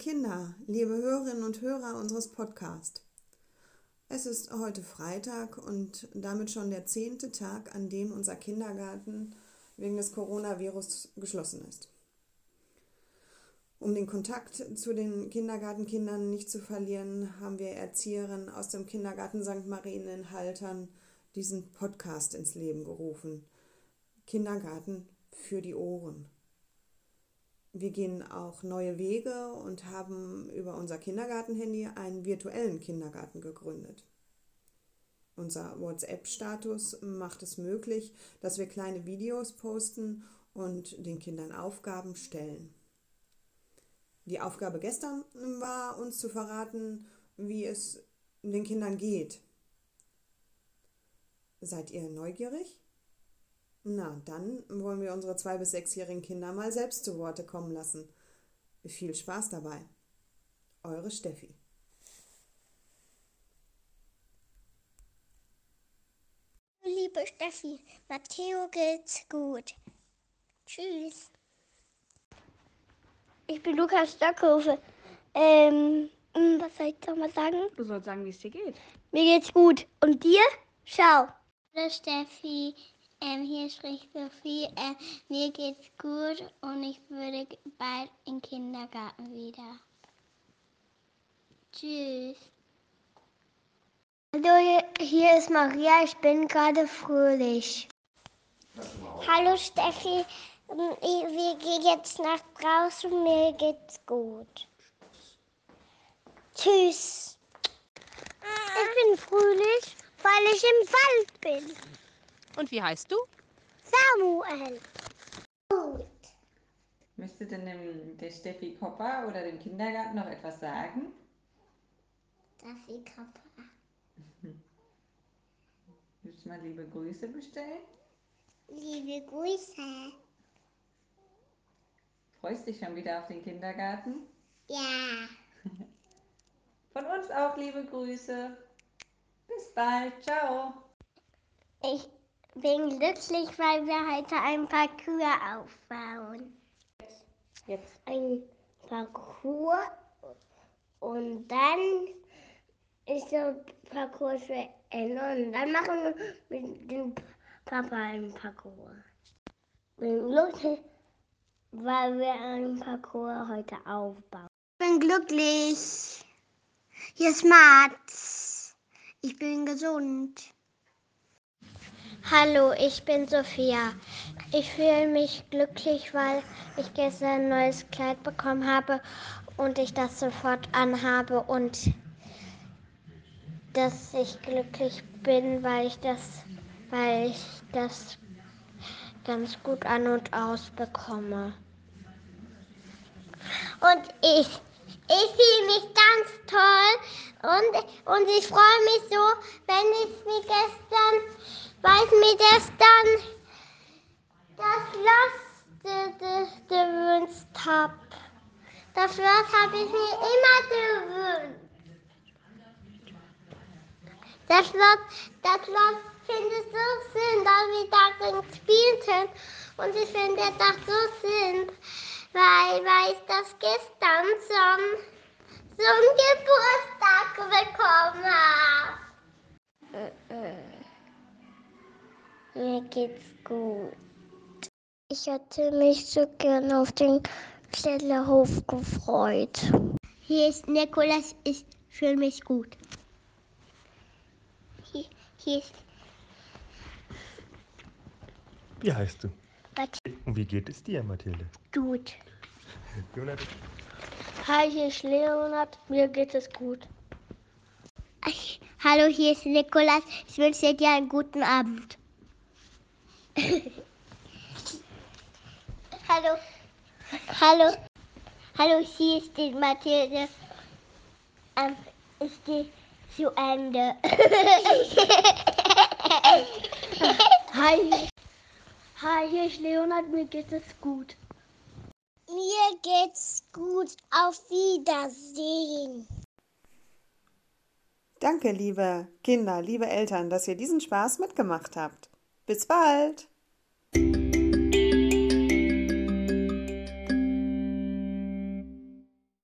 Kinder, liebe Hörerinnen und Hörer unseres Podcasts. Es ist heute Freitag und damit schon der zehnte Tag, an dem unser Kindergarten wegen des Coronavirus geschlossen ist. Um den Kontakt zu den Kindergartenkindern nicht zu verlieren, haben wir Erzieherinnen aus dem Kindergarten St. Marien in Haltern diesen Podcast ins Leben gerufen. Kindergarten für die Ohren. Wir gehen auch neue Wege und haben über unser Kindergartenhandy einen virtuellen Kindergarten gegründet. Unser WhatsApp-Status macht es möglich, dass wir kleine Videos posten und den Kindern Aufgaben stellen. Die Aufgabe gestern war, uns zu verraten, wie es den Kindern geht. Seid ihr neugierig? Na, dann wollen wir unsere zwei- bis sechsjährigen Kinder mal selbst zu Worte kommen lassen. Viel Spaß dabei. Eure Steffi. Liebe Steffi, Matteo geht's gut. Tschüss. Ich bin Lukas Stockhofe. Ähm, was soll ich noch mal sagen? Du sollst sagen, wie es dir geht. Mir geht's gut. Und dir? Ciao. Hallo Steffi, ähm, hier spricht Sophie. Ähm, mir geht's gut und ich würde bald in den Kindergarten wieder. Tschüss. Hallo, hier ist Maria. Ich bin gerade fröhlich. Hallo Steffi, Ähm, wir gehen jetzt nach draußen. Mir geht's gut. Tschüss. Ich bin fröhlich, weil ich im Wald bin. Und wie heißt du? Samuel. Gut. Müsste denn dem, der Steffi Kopper oder dem Kindergarten noch etwas sagen? Ist Papa. Willst du mal liebe Grüße bestellen? Liebe Grüße. Freust dich schon wieder auf den Kindergarten? Ja. Von uns auch liebe Grüße. Bis bald. Ciao. Ich bin glücklich, weil wir heute ein Parcours aufbauen. Jetzt. Ein Parcours und dann ist der Parcours für Ende und dann machen wir mit dem Papa einen Parcours. Bin glücklich, weil wir einen Parcours heute aufbauen. Ich bin glücklich. Hier ist Mats. Ich bin gesund. Hallo, ich bin Sophia. Ich fühle mich glücklich, weil ich gestern ein neues Kleid bekommen habe und ich das sofort anhabe und dass ich glücklich bin, weil ich das, weil ich das ganz gut an und aus bekomme. Und ich, ich fühle mich ganz toll und, und ich freue mich so, wenn ich wie gestern, weil mir das Schloss ge- ge- gewünscht habe. Das Schloss habe ich mir immer gewünscht. Das Schloss, das Schloss finde ich so schön, dass wir darin spielten. Und ich finde das so schön, weil, weil ich das gestern zum, zum Geburtstag bekommen habe. Mir geht's gut. Ich hätte mich so gern auf den Kellerhof gefreut. Hier ist Nikolas, ich fühle mich gut. Hier, hier ist Wie heißt du? Bad Und wie geht es dir, Mathilde? gut. Jonathan? Hi, hier ist Leonard, mir geht es gut. Hallo, hier ist Nikolas. Ich wünsche dir einen guten Abend. Hallo. Hallo. Hallo, hier ist die Mathilde. Ähm, ich gehe zu Ende. Hi. Hi, hier ist Leonard, mir geht es gut. Mir geht's gut. Auf Wiedersehen. Danke, liebe Kinder, liebe Eltern, dass ihr diesen Spaß mitgemacht habt. Bis bald!